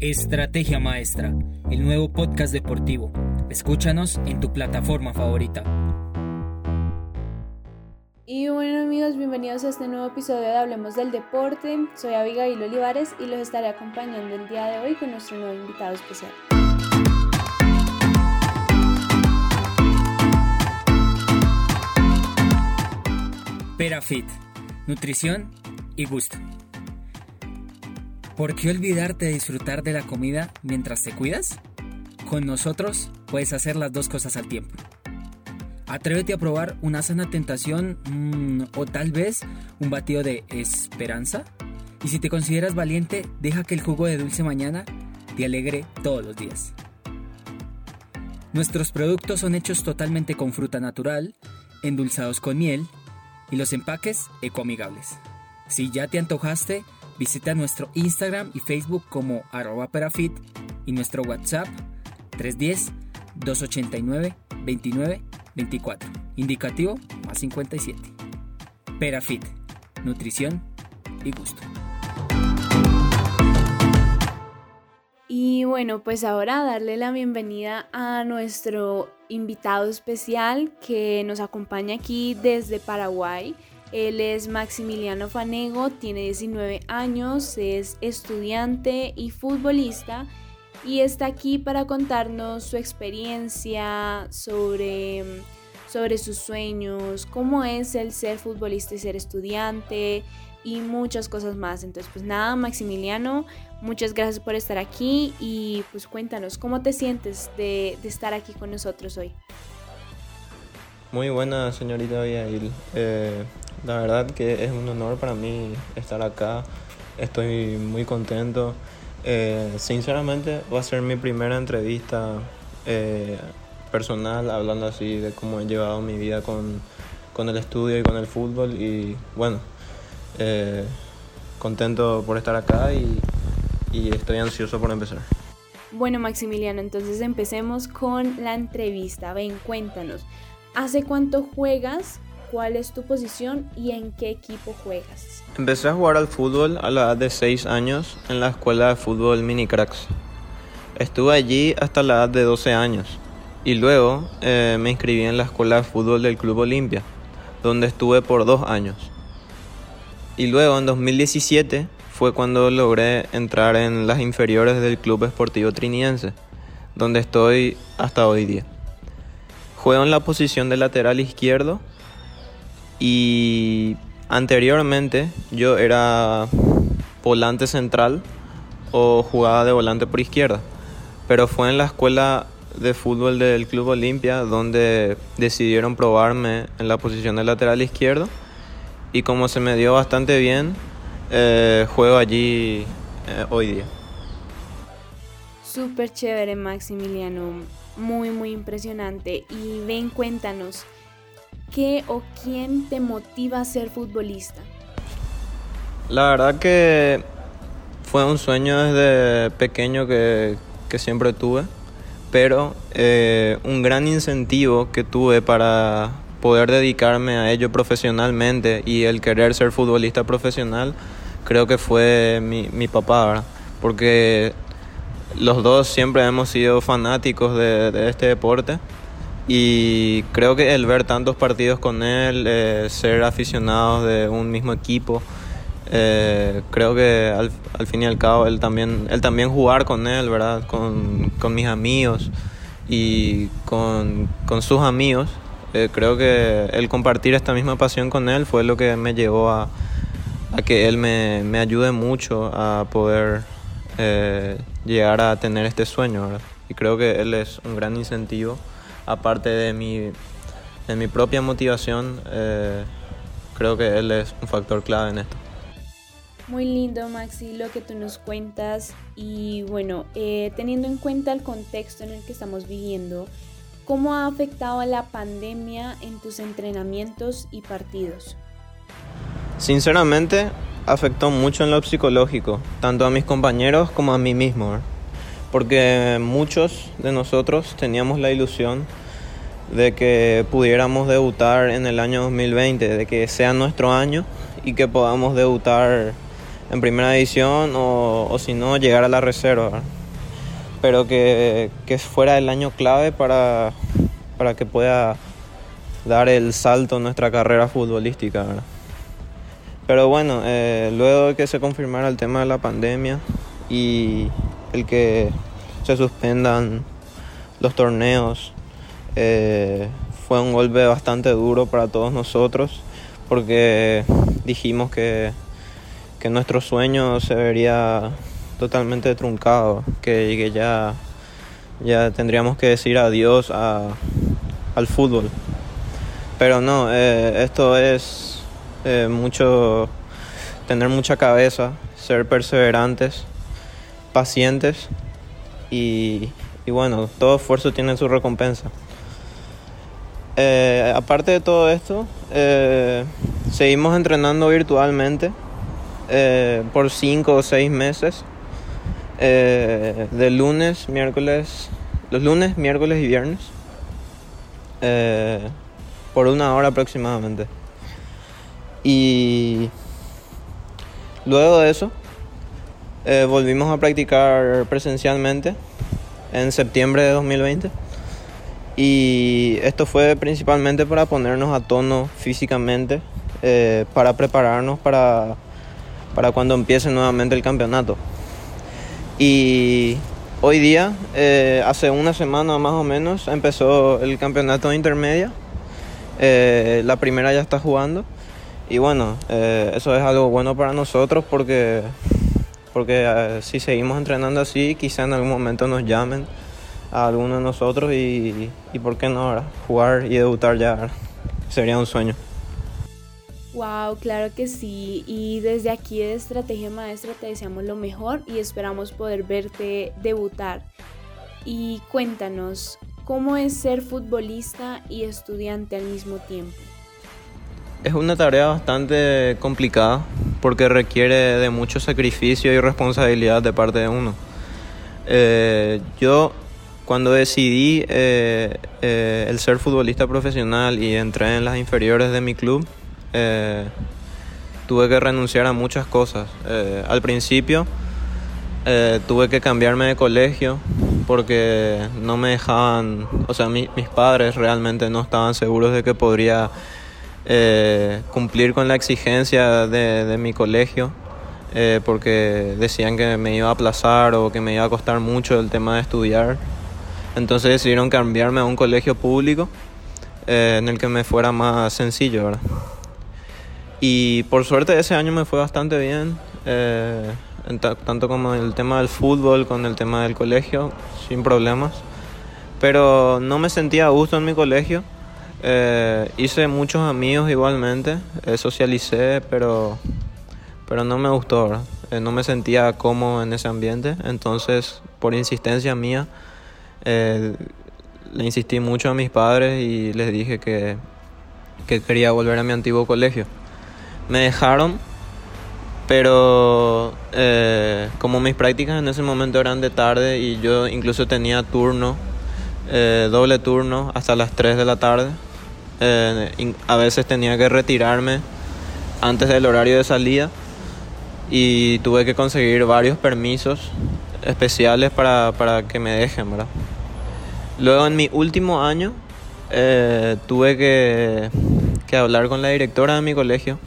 Estrategia Maestra, el nuevo podcast deportivo. Escúchanos en tu plataforma favorita. Y bueno amigos, bienvenidos a este nuevo episodio de Hablemos del Deporte. Soy Abigail Olivares y los estaré acompañando el día de hoy con nuestro nuevo invitado especial. Perafit, nutrición y gusto. ¿Por qué olvidarte de disfrutar de la comida mientras te cuidas? Con nosotros puedes hacer las dos cosas al tiempo. Atrévete a probar una sana tentación mm, o tal vez un batido de esperanza. Y si te consideras valiente, deja que el jugo de dulce mañana te alegre todos los días. Nuestros productos son hechos totalmente con fruta natural, endulzados con miel y los empaques ecoamigables. Si ya te antojaste, visita nuestro Instagram y Facebook como arroba perafit y nuestro WhatsApp 310-289-2924, indicativo más 57. Perafit, nutrición y gusto. Y bueno, pues ahora darle la bienvenida a nuestro invitado especial que nos acompaña aquí desde Paraguay. Él es Maximiliano Fanego, tiene 19 años, es estudiante y futbolista y está aquí para contarnos su experiencia sobre, sobre sus sueños, cómo es el ser futbolista y ser estudiante y muchas cosas más. Entonces, pues nada, Maximiliano, muchas gracias por estar aquí y pues cuéntanos, ¿cómo te sientes de, estar aquí con nosotros hoy? Muy buena, señorita Abigail. Eh, la verdad que es un honor para mí estar acá. Estoy muy contento. Eh, sinceramente va a ser mi primera entrevista eh, personal hablando así de cómo he llevado mi vida con, con el estudio y con el fútbol y bueno, contento por estar acá y estoy ansioso por empezar. Bueno Maximiliano, entonces empecemos con la entrevista. Ven, cuéntanos, ¿hace cuánto juegas cuál es tu posición y en qué equipo juegas. Empecé a jugar al fútbol a la edad de 6 años en la escuela de fútbol Mini Cracks. Estuve allí hasta la edad de 12 años y luego eh, me inscribí en la escuela de fútbol del Club Olimpia, donde estuve por dos años. Y luego en 2017 fue cuando logré entrar en las inferiores del Club Esportivo Triniense, donde estoy hasta hoy día. Juego en la posición de lateral izquierdo y anteriormente yo era volante central o jugaba de volante por izquierda. Pero fue en la escuela de fútbol del Club Olimpia donde decidieron probarme en la posición de lateral izquierdo. Y como se me dio bastante bien, eh, juego allí eh, hoy día. Súper chévere, Maximiliano. Muy, muy impresionante. Y ven, cuéntanos. ¿Qué o quién te motiva a ser futbolista? La verdad que fue un sueño desde pequeño que, siempre tuve, pero eh, un gran incentivo que tuve para poder dedicarme a ello profesionalmente y el querer ser futbolista profesional, creo que fue mi, mi papá, porque los dos siempre hemos sido fanáticos de este deporte y creo que el ver tantos partidos con él, eh, ser aficionados de un mismo equipo, eh, creo que al, fin y al cabo él también, él también jugar con él, ¿verdad? Con, con mis amigos y con, con sus amigos. Eh, creo que el compartir esta misma pasión con él fue lo que me llevó a, a que él me, me, ayude mucho a poder llegar a tener este sueño, ¿verdad? Y creo que él es un gran incentivo aparte de mi, de mi propia motivación, eh, creo que él es un factor clave en esto. Muy lindo, Maxi, lo que tú nos cuentas. Y bueno, eh, teniendo en cuenta el contexto en el que estamos viviendo, ¿cómo ha afectado la pandemia en tus entrenamientos y partidos? Sinceramente, afectó mucho en lo psicológico, tanto a mis compañeros como a mí mismo porque muchos de nosotros teníamos la ilusión de que pudiéramos debutar en el año 2020, de que sea nuestro año y que podamos debutar en primera división o, si no llegar a la reserva. Pero que, que, fuera el año clave para, para que pueda dar el salto en nuestra carrera futbolística. Pero bueno, eh, luego de que se confirmara el tema de la pandemia y el que se suspendan los torneos, eh, fue un golpe bastante duro para todos nosotros porque dijimos que, que nuestro sueño se vería totalmente truncado, que, ya, ya tendríamos que decir adiós a, al fútbol. Pero no, eh, esto es eh, mucho, tener mucha cabeza, ser perseverantes, pacientes y, bueno, todo esfuerzo tiene su recompensa. Eh, aparte de todo esto, eh, seguimos entrenando virtualmente por cinco o seis meses. de lunes, miércoles, los lunes, miércoles y viernes. por una hora aproximadamente. Y luego de eso, volvimos a practicar presencialmente en septiembre de 2020. Y esto fue principalmente para ponernos a tono físicamente, eh, para prepararnos para, para cuando empiece nuevamente el campeonato. Y hoy día, eh, hace una semana más o menos, empezó el campeonato intermedia. Eh, la primera ya está jugando. Y bueno, eso es algo bueno para nosotros porque, porque si seguimos entrenando así, quizá en algún momento nos llamen a alguno de nosotros y, y por qué no ahora jugar y debutar ya sería un sueño. Wow, claro que sí. Y desde aquí de Estrategia Maestra te deseamos lo mejor y esperamos poder verte debutar. Y cuéntanos, ¿cómo es ser futbolista y estudiante al mismo tiempo? Es una tarea bastante complicada porque requiere de mucho sacrificio y responsabilidad de parte de uno. Eh, yo cuando decidí eh, eh, el ser futbolista profesional y entré en las inferiores de mi club, tuve que renunciar a muchas cosas. al principio tuve que cambiarme de colegio porque no me dejaban, o sea, mis padres realmente no estaban seguros de que podría cumplir con la exigencia de, de mi colegio. porque decían que me iba a aplazar o que me iba a costar mucho el tema de estudiar entonces decidieron cambiarme a un colegio público eh, en el que me fuera más sencillo. Y por suerte ese año me fue bastante bien, eh, tanto como el tema del fútbol, con el tema del colegio, sin problemas. Pero no me sentía a gusto en mi colegio. Eh, hice muchos amigos igualmente, socialicé, pero, pero no me gustó, ¿verdad? no me sentía cómodo en ese ambiente. Entonces, por insistencia mía, eh, le insistí mucho a mis padres y les dije que, que quería volver a mi antiguo colegio. Me dejaron, pero eh, como mis prácticas en ese momento eran de tarde y yo incluso tenía turno, eh, doble turno hasta las 3 de la tarde, a veces tenía que retirarme antes del horario de salida y tuve que conseguir varios permisos especiales para, para que me dejen, ¿verdad? Luego en mi último año eh, tuve que, que hablar con la directora de mi colegio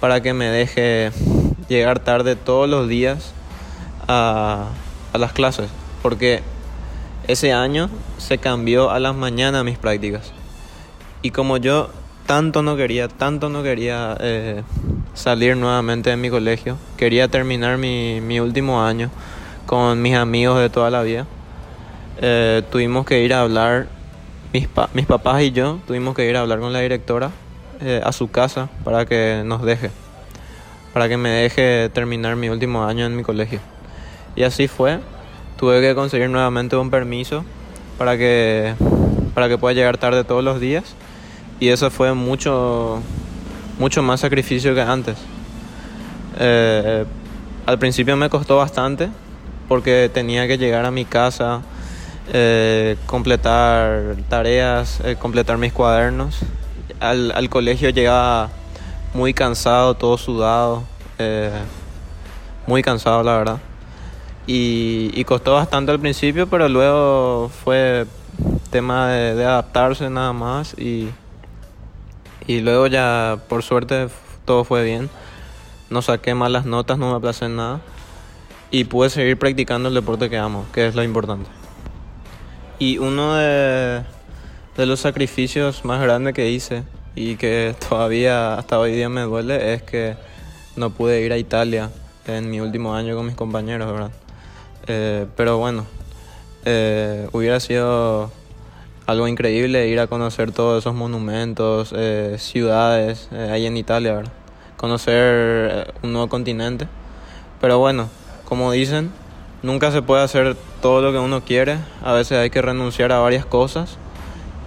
para que me deje llegar tarde todos los días a, a, las clases, porque ese año se cambió a las mañanas mis prácticas. Y como yo tanto no quería, tanto no quería eh, salir nuevamente de mi colegio, quería terminar mi, mi último año con mis amigos de toda la vida. Eh, tuvimos que ir a hablar, mis, mis papás y yo tuvimos que ir a hablar con la directora eh, a su casa para que nos deje, para que me deje terminar mi último año en mi colegio. Y así fue, tuve que conseguir nuevamente un permiso para que, para que pueda llegar tarde todos los días y eso fue mucho, mucho más sacrificio que antes. Eh, al principio me costó bastante porque tenía que llegar a mi casa, eh, completar tareas, eh, completar mis cuadernos. Al, al, colegio llegaba muy cansado, todo sudado. Muy cansado la verdad. Y, costó bastante al principio, pero luego fue tema de, adaptarse nada más y, y luego ya por suerte todo fue bien. No saqué malas notas, no me aplacé en nada y pude seguir practicando el deporte que amo, que es lo importante. Y uno de, los sacrificios más grandes que hice y que todavía hasta hoy día me duele es que no pude ir a Italia en mi último año con mis compañeros, ¿verdad? Eh, pero bueno, eh, hubiera sido algo increíble ir a conocer todos esos monumentos, eh, ciudades ahí en Italia, ¿verdad? Conocer un nuevo continente. Pero bueno, como dicen, nunca se puede hacer todo lo que uno quiere, a veces hay que renunciar a varias cosas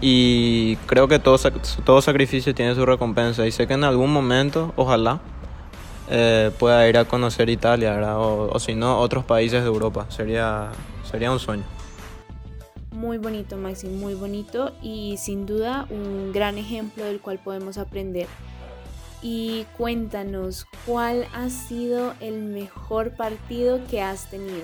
y creo que todo, todo sacrificio tiene su recompensa y sé que en algún momento, ojalá, eh, pueda ir a conocer Italia, o, si no, otros países de Europa. Sería, sería un sueño. Muy bonito, Maxi, muy bonito y sin duda un gran ejemplo del cual podemos aprender. Y cuéntanos, ¿cuál ha sido el mejor partido que has tenido?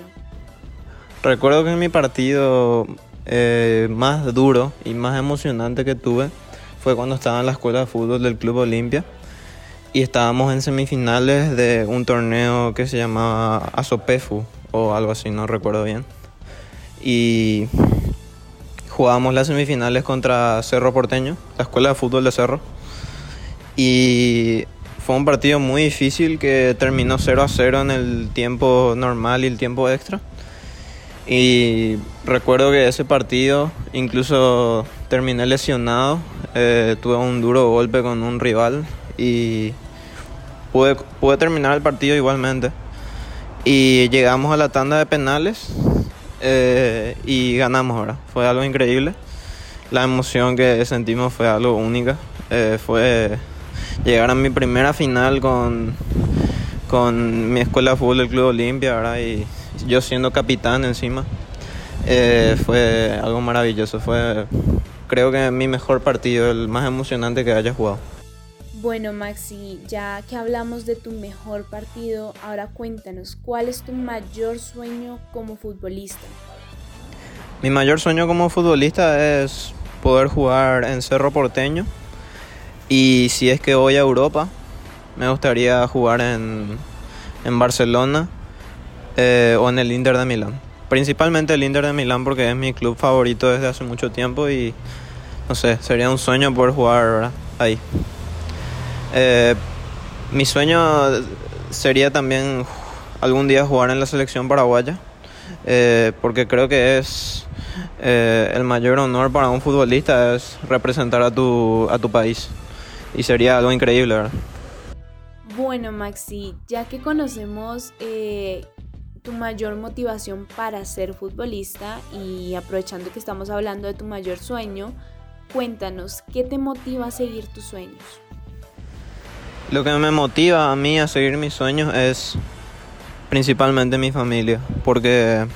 Recuerdo que en mi partido eh, más duro y más emocionante que tuve fue cuando estaba en la escuela de fútbol del Club Olimpia y estábamos en semifinales de un torneo que se llamaba Asopefu o algo así, no recuerdo bien. Y jugábamos las semifinales contra Cerro Porteño, la escuela de fútbol de Cerro. Y fue un partido muy difícil que terminó 0 a 0 en el tiempo normal y el tiempo extra. Y recuerdo que ese partido incluso terminé lesionado, eh, tuve un duro golpe con un rival y pude, terminar el partido igualmente. Y llegamos a la tanda de penales eh, y ganamos ahora. Fue algo increíble. La emoción que sentimos fue algo única. Eh, fue llegar a mi primera final con, con mi escuela de fútbol del Club Olimpia, Y yo siendo capitán encima. Eh, fue algo maravilloso. Fue creo que mi mejor partido, el más emocionante que haya jugado. Bueno, Maxi, ya que hablamos de tu mejor partido, ahora cuéntanos, ¿cuál es tu mayor sueño como futbolista? Mi mayor sueño como futbolista es poder jugar en Cerro Porteño y si es que voy a Europa, me gustaría jugar en, Barcelona eh, o en el Inter de Milán. Principalmente el Inter de Milán porque es mi club favorito desde hace mucho tiempo y no sé, sería un sueño poder jugar ahí. Eh, mi sueño sería también algún día jugar en la selección paraguaya, eh, porque creo que es eh, el mayor honor para un futbolista es representar a tu, a tu país y sería algo increíble. Bueno, Maxi, ya que conocemos tu mayor motivación para ser futbolista y aprovechando que estamos hablando de tu mayor sueño, cuéntanos, ¿qué te motiva a seguir tus sueños? Lo que me motiva a mí a seguir mis sueños es principalmente mi familia, porque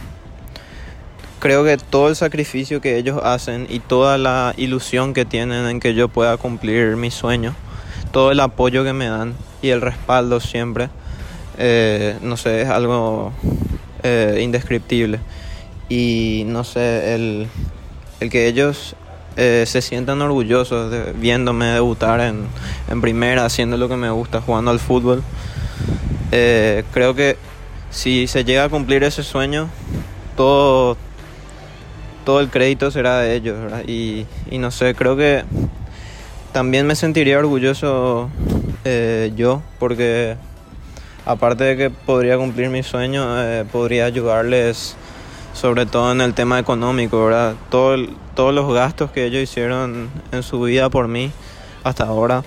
creo que todo el sacrificio que ellos hacen y toda la ilusión que tienen en que yo pueda cumplir mis sueños, todo el apoyo que me dan y el respaldo siempre, eh, no sé, es algo eh, indescriptible. Y no sé, el, el que ellos eh, se sientan orgullosos de viéndome debutar en, en, primera, haciendo lo que me gusta, jugando al fútbol. Eh, creo que si se llega a cumplir ese sueño, todo, todo el crédito será de ellos. Y, y, no sé, creo que también me sentiría orgulloso eh, yo, porque aparte de que podría cumplir mi sueño, podría ayudarles sobre todo en el tema económico, ¿verdad? Todo todos los gastos que ellos hicieron en su vida por mí hasta ahora,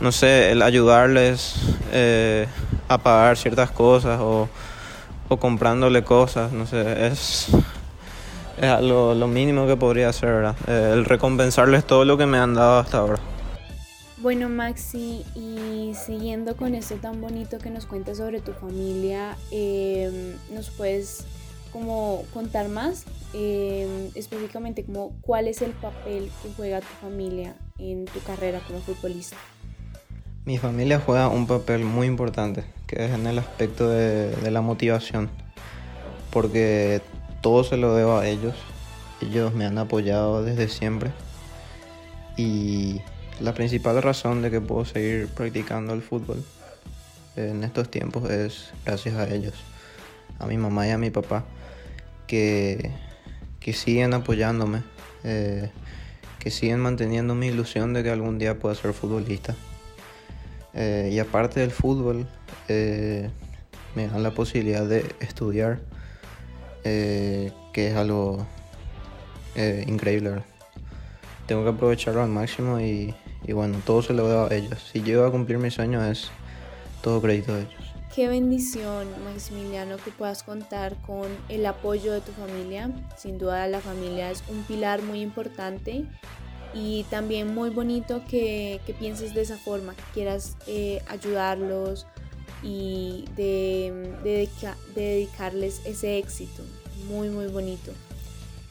no sé, el ayudarles eh, a pagar ciertas cosas o, o, comprándole cosas, no sé, es, lo, lo mínimo que podría hacer, ¿verdad? Eh, el recompensarles todo lo que me han dado hasta ahora. Bueno, Maxi, y siguiendo con esto tan bonito que nos cuentas sobre tu familia, eh, ¿nos puedes como contar más em, específicamente como cuál es el papel que juega tu familia en tu carrera como futbolista. Mi familia juega un papel muy importante. que es en el aspecto de, de la motivación, porque todo se lo debo a ellos. Ellos me han apoyado desde siempre y la principal razón de que puedo seguir practicando el fútbol en estos tiempos es gracias a ellos, a mi mamá y a mi papá, que, que siguen apoyándome, eh, que siguen manteniendo mi ilusión de que algún día pueda ser futbolista. Eh, y aparte del fútbol, eh, me dan la posibilidad de estudiar, que es algo increíble. Tengo que aprovecharlo al máximo y, y bueno, todo se lo debo a ellos. Si llego a cumplir mis sueños es todo crédito de ellos. Qué bendición, Maximiliano, que puedas contar con el apoyo de tu familia. Sin duda la familia es un pilar muy importante y también muy bonito que, que pienses de esa forma, que quieras eh, ayudarlos y de, de, de dedicarles ese éxito. Muy, muy bonito.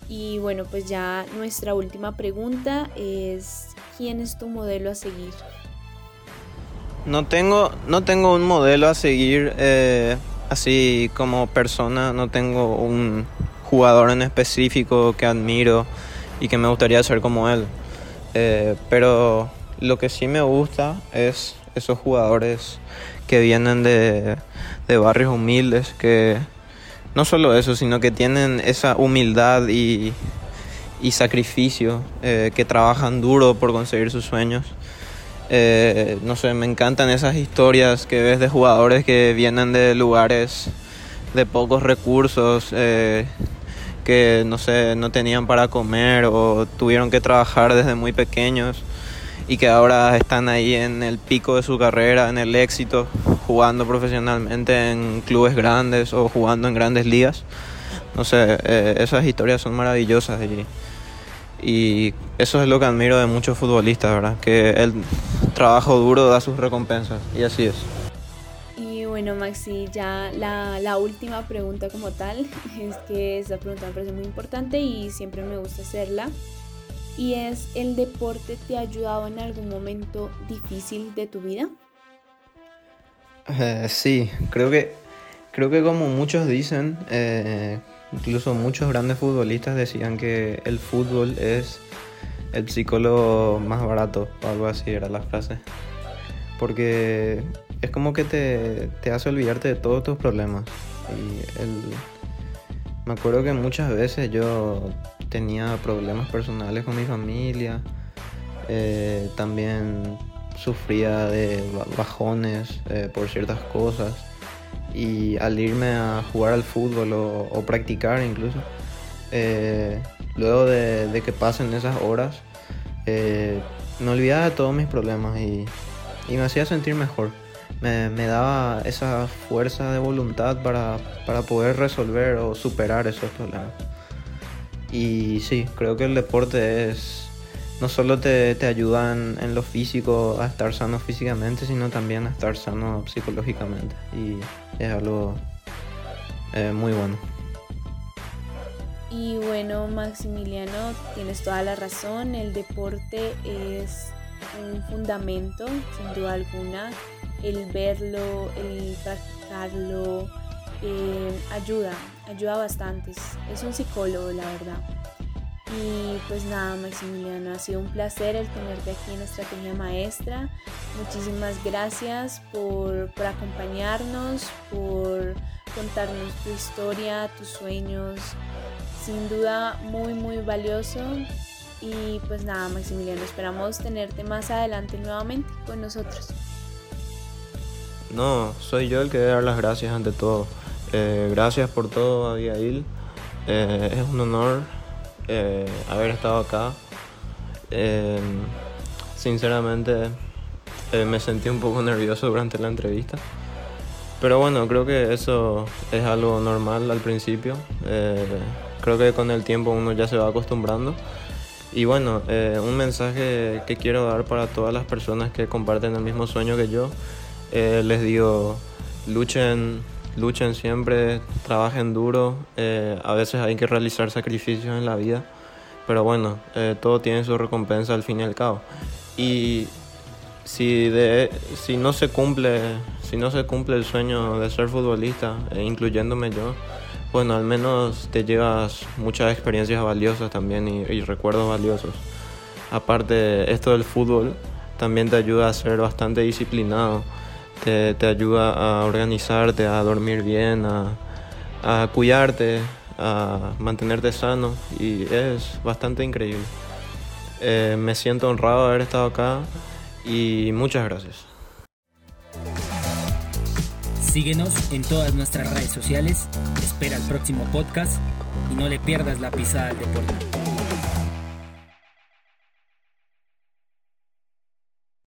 Y bueno, pues ya nuestra última pregunta es, ¿quién es tu modelo a seguir? No tengo, no tengo un modelo a seguir eh, así como persona, no tengo un jugador en específico que admiro y que me gustaría ser como él. Eh, pero lo que sí me gusta es esos jugadores que vienen de, barrios humildes, que no solo eso, sino que tienen esa humildad y, sacrificio, eh, que trabajan duro por conseguir sus sueños. Eh, no sé, me encantan esas historias que ves de jugadores que vienen de lugares de pocos recursos, eh, que no sé, no tenían para comer o tuvieron que trabajar desde muy pequeños y que ahora están ahí en el pico de su carrera, en el éxito, jugando profesionalmente en clubes grandes o jugando en grandes ligas. No sé, eh, esas historias son maravillosas y y eso es lo que admiro de muchos futbolistas, ¿verdad? Que el trabajo duro da sus recompensas y así es. Y bueno, Maxi, ya la, la última pregunta como tal, es que esta pregunta me parece muy importante y siempre me gusta hacerla. Y es, ¿el deporte te ha ayudado en algún momento difícil de tu vida? Eh, sí, creo que, creo que como muchos dicen, eh, Incluso muchos grandes futbolistas decían que el fútbol es el psicólogo más barato, o algo así era la frase. Porque es como que te, te hace olvidarte de todos tus problemas. Y el, me acuerdo que muchas veces yo tenía problemas personales con mi familia, eh, también sufría de bajones eh, por ciertas cosas y al irme a jugar al fútbol o, practicar incluso, eh, luego de, que pasen esas horas, eh, me olvidaba de todos mis problemas y, me hacía sentir mejor. Me, daba esa fuerza de voluntad para, para poder resolver o superar esos problemas. Y sí, creo que el deporte es no solo te, te ayudan en lo físico a estar sano físicamente, sino también a estar sano psicológicamente. Y es algo eh, muy bueno. Y bueno, Maximiliano, tienes toda la razón. El deporte es un fundamento, sin duda alguna. El verlo, el practicarlo, eh, ayuda, ayuda bastante. Es un psicólogo, la verdad. Y pues nada, Maximiliano, ha sido un placer el tenerte aquí en Estrategia Maestra. Muchísimas gracias por, por acompañarnos, por contarnos tu historia, tus sueños. Sin duda muy, muy valioso. Y pues nada, Maximiliano, esperamos tenerte más adelante nuevamente con nosotros. No, soy yo el que debe dar las gracias ante todo. Eh, gracias por todo, Abigail. Eh, es un honor eh, haber estado acá. Eh, sinceramente eh, me sentí un poco nervioso durante la entrevista. Pero bueno, creo que eso es algo normal al principio. creo que con el tiempo uno ya se va acostumbrando. Y bueno, un mensaje que quiero dar para todas las personas que comparten el mismo sueño que yo, les digo, luchen luchen siempre, trabajen duro, eh, a veces hay que realizar sacrificios en la vida, pero bueno, eh, todo tiene su recompensa al fin y al cabo. Y si, de, si no se cumple, si no se cumple el sueño de ser futbolista, eh, incluyéndome yo, bueno, al menos te llevas muchas experiencias valiosas también y, recuerdos valiosos. Aparte, esto del fútbol también te ayuda a ser bastante disciplinado, te, ayuda a organizarte, a dormir bien, a, a cuidarte, a mantenerte sano y es bastante increíble. Eh, me siento honrado de haber estado acá y muchas gracias. Síguenos en todas nuestras redes sociales, espera el próximo podcast y no le pierdas la pisada al deporte.